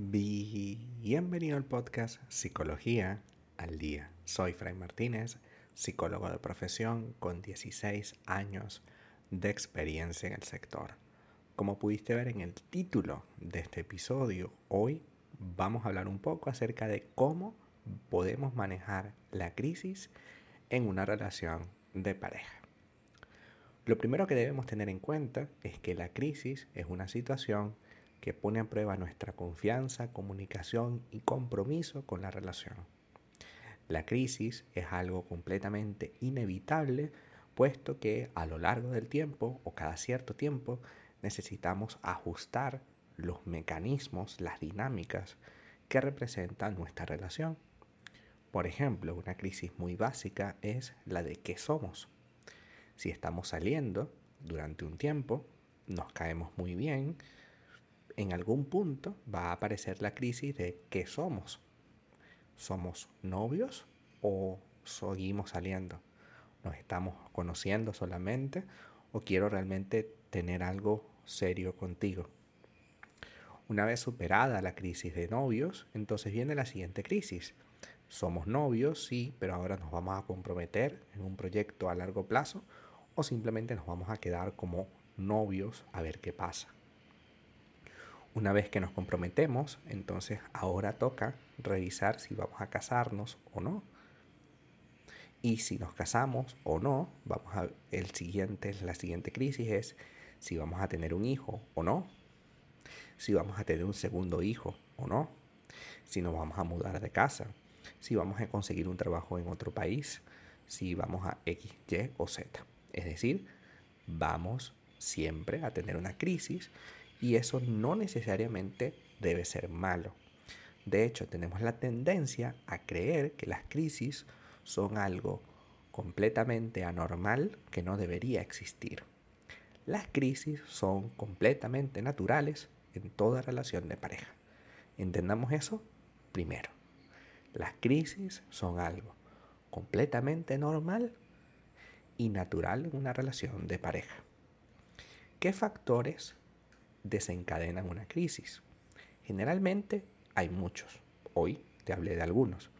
Bienvenido al podcast Psicología al Día. Soy Fray Martínez, psicólogo de profesión con 16 años de experiencia en el sector. Como pudiste ver en el título de este episodio, hoy vamos a hablar un poco acerca de cómo podemos manejar la crisis en una relación de pareja. Lo primero que debemos tener en cuenta es que la crisis es una situación que pone a prueba nuestra confianza, comunicación y compromiso con la relación. La crisis es algo completamente inevitable, puesto que a lo largo del tiempo o cada cierto tiempo necesitamos ajustar los mecanismos, las dinámicas que representan nuestra relación. Por ejemplo, una crisis muy básica es la de qué somos. Si estamos saliendo durante un tiempo, nos caemos muy bien, en algún punto va a aparecer la crisis de qué somos. ¿Somos novios o seguimos saliendo? ¿Nos estamos conociendo solamente o quiero realmente tener algo serio contigo? Una vez superada la crisis de novios, entonces viene la siguiente crisis. Somos novios, sí, pero ahora nos vamos a comprometer en un proyecto a largo plazo o simplemente nos vamos a quedar como novios a ver qué pasa. Una vez que nos comprometemos, entonces ahora toca revisar si vamos a casarnos o no. Y si nos casamos o no, vamos a el siguiente, la siguiente crisis es si vamos a tener un hijo o no. Si vamos a tener un segundo hijo o no. Si nos vamos a mudar de casa. Si vamos a conseguir un trabajo en otro país. Si vamos a X, Y o Z. Es decir, vamos siempre a tener una crisis y eso no necesariamente debe ser malo. De hecho, tenemos la tendencia a creer que las crisis son algo completamente anormal que no debería existir. Las crisis son completamente naturales en toda relación de pareja. Entendamos eso primero. Las crisis son algo completamente normal y natural en una relación de pareja. ¿Qué factores desencadenan una crisis. Generalmente hay muchos. Hoy te hablé de algunos.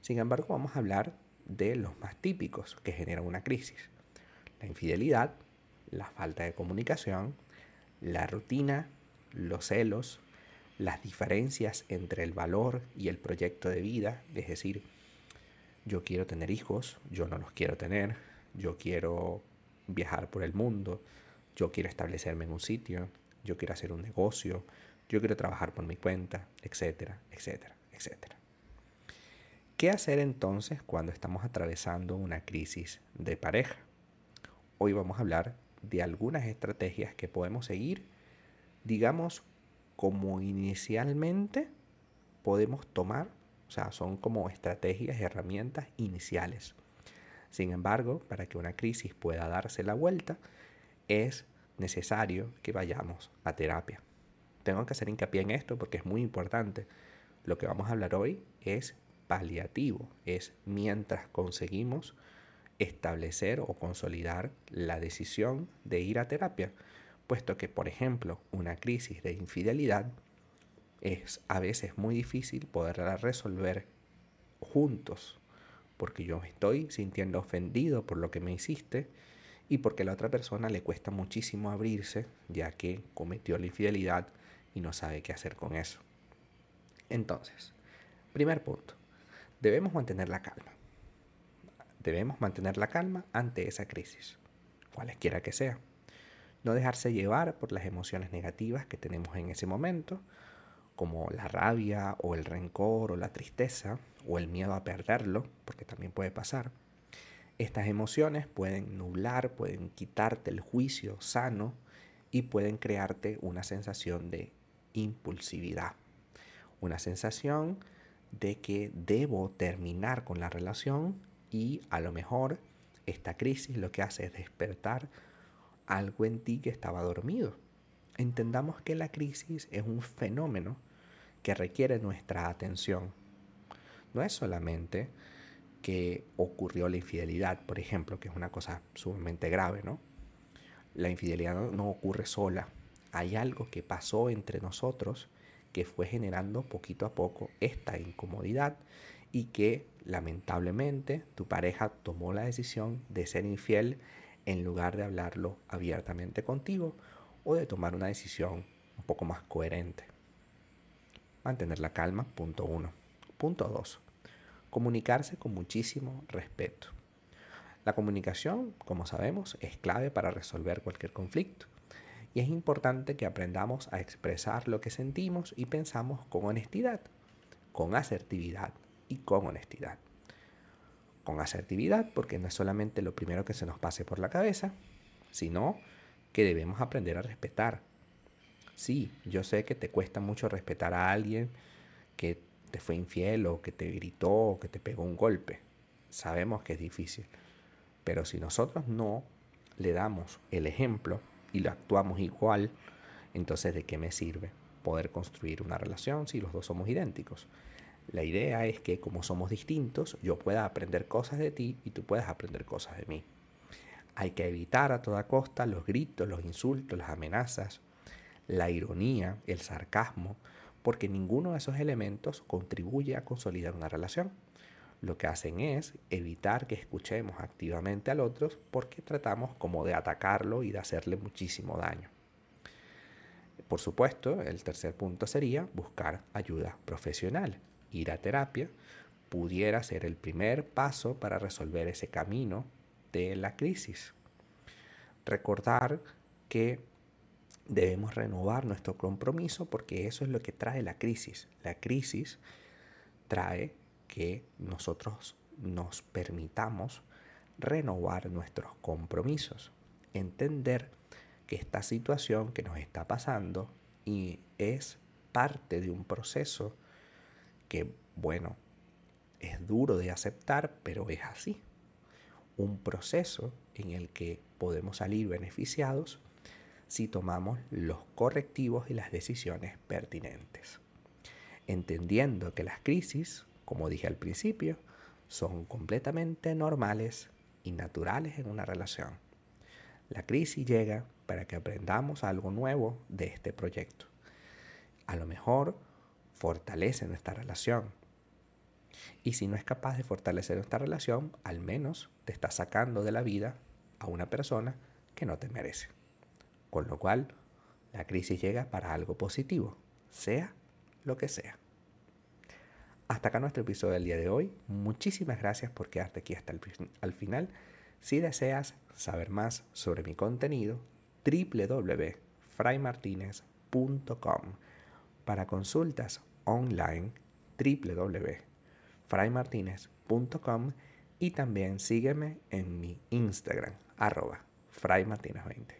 Sin embargo, vamos a hablar de los más típicos que generan una crisis. La infidelidad, la falta de comunicación, la rutina, los celos, las diferencias entre el valor y el proyecto de vida, es decir, yo quiero tener hijos, yo no los quiero tener, yo quiero viajar por el mundo, yo quiero establecerme en un sitio, yo quiero hacer un negocio, yo quiero trabajar por mi cuenta, etcétera, etcétera, etcétera. ¿Qué hacer entonces cuando estamos atravesando una crisis de pareja? Hoy vamos a hablar de algunas estrategias que podemos seguir, digamos, como inicialmente podemos tomar, o sea, son como estrategias herramientas iniciales. Sin embargo, para que una crisis pueda darse la vuelta, es necesario que vayamos a terapia. Tengo que hacer hincapié en esto porque es muy importante. Lo que vamos a hablar hoy es paliativo, es mientras conseguimos establecer o consolidar la decisión de ir a terapia, puesto que, por ejemplo, una crisis de infidelidad es a veces muy difícil poderla resolver juntos, porque yo estoy sintiendo ofendido por lo que me hiciste y porque a la otra persona le cuesta muchísimo abrirse ya que cometió la infidelidad y no sabe qué hacer con eso. Entonces, primer punto, debemos mantener la calma. Debemos mantener la calma ante esa crisis, cualesquiera que sea. No dejarse llevar por las emociones negativas que tenemos en ese momento, como la rabia o el rencor o la tristeza o el miedo a perderlo, porque también puede pasar estas emociones pueden nublar, pueden quitarte el juicio sano y pueden crearte una sensación de impulsividad, una sensación de que debo terminar con la relación y a lo mejor esta crisis lo que hace es despertar algo en ti que estaba dormido. Entendamos que la crisis es un fenómeno que requiere nuestra atención. No es solamente que ocurrió la infidelidad, por ejemplo, que es una cosa sumamente grave, ¿no? La infidelidad no, ocurre sola. Hay algo que pasó entre nosotros que fue generando poquito a poco esta incomodidad y que lamentablemente tu pareja tomó la decisión de ser infiel en lugar de hablarlo abiertamente contigo o de tomar una decisión un poco más coherente. Mantener la calma, punto uno. Punto dos. Comunicarse con muchísimo respeto. La comunicación, como sabemos, es clave para resolver cualquier conflicto. Y es importante que aprendamos a expresar lo que sentimos y pensamos con honestidad, con asertividad y con honestidad. Con asertividad porque no es solamente lo primero que se nos pase por la cabeza, sino que debemos aprender a respetar. Sí, yo sé que te cuesta mucho respetar a alguien que te fue infiel o que te gritó o que te pegó un golpe. Sabemos que es difícil. Pero si nosotros no le damos el ejemplo y lo actuamos igual, entonces ¿de qué me sirve poder construir una relación si los dos somos idénticos? La idea es que como somos distintos, yo pueda aprender cosas de ti y tú puedas aprender cosas de mí. Hay que evitar a toda costa los gritos, los insultos, las amenazas, la ironía, el sarcasmo, porque ninguno de esos elementos contribuye a consolidar una relación lo que hacen es evitar que escuchemos activamente al otro porque tratamos como de atacarlo y de hacerle muchísimo daño. Por supuesto, el tercer punto sería buscar ayuda profesional. Ir a terapia pudiera ser el primer paso para resolver ese camino de la crisis. Recordar que debemos renovar nuestro compromiso porque eso es lo que trae la crisis. La crisis trae que nosotros nos permitamos renovar nuestros compromisos, entender que esta situación que nos está pasando y es parte de un proceso que, bueno, es duro de aceptar, pero es así. Un proceso en el que podemos salir beneficiados si tomamos los correctivos y las decisiones pertinentes. Entendiendo que las crisis como dije al principio, son completamente normales y naturales en una relación. La crisis llega para que aprendamos algo nuevo de este proyecto. A lo mejor fortalece nuestra relación. Y si no es capaz de fortalecer nuestra relación, al menos te está sacando de la vida a una persona que no te merece. Con lo cual, la crisis llega para algo positivo, sea lo que sea. Hasta acá nuestro episodio del día de hoy. Muchísimas gracias por quedarte aquí hasta el al final. Si deseas saber más sobre mi contenido, www.fraymartinez.com. Para consultas online, www.fraymartinez.com y también sígueme en mi Instagram, arroba fraymartinez20.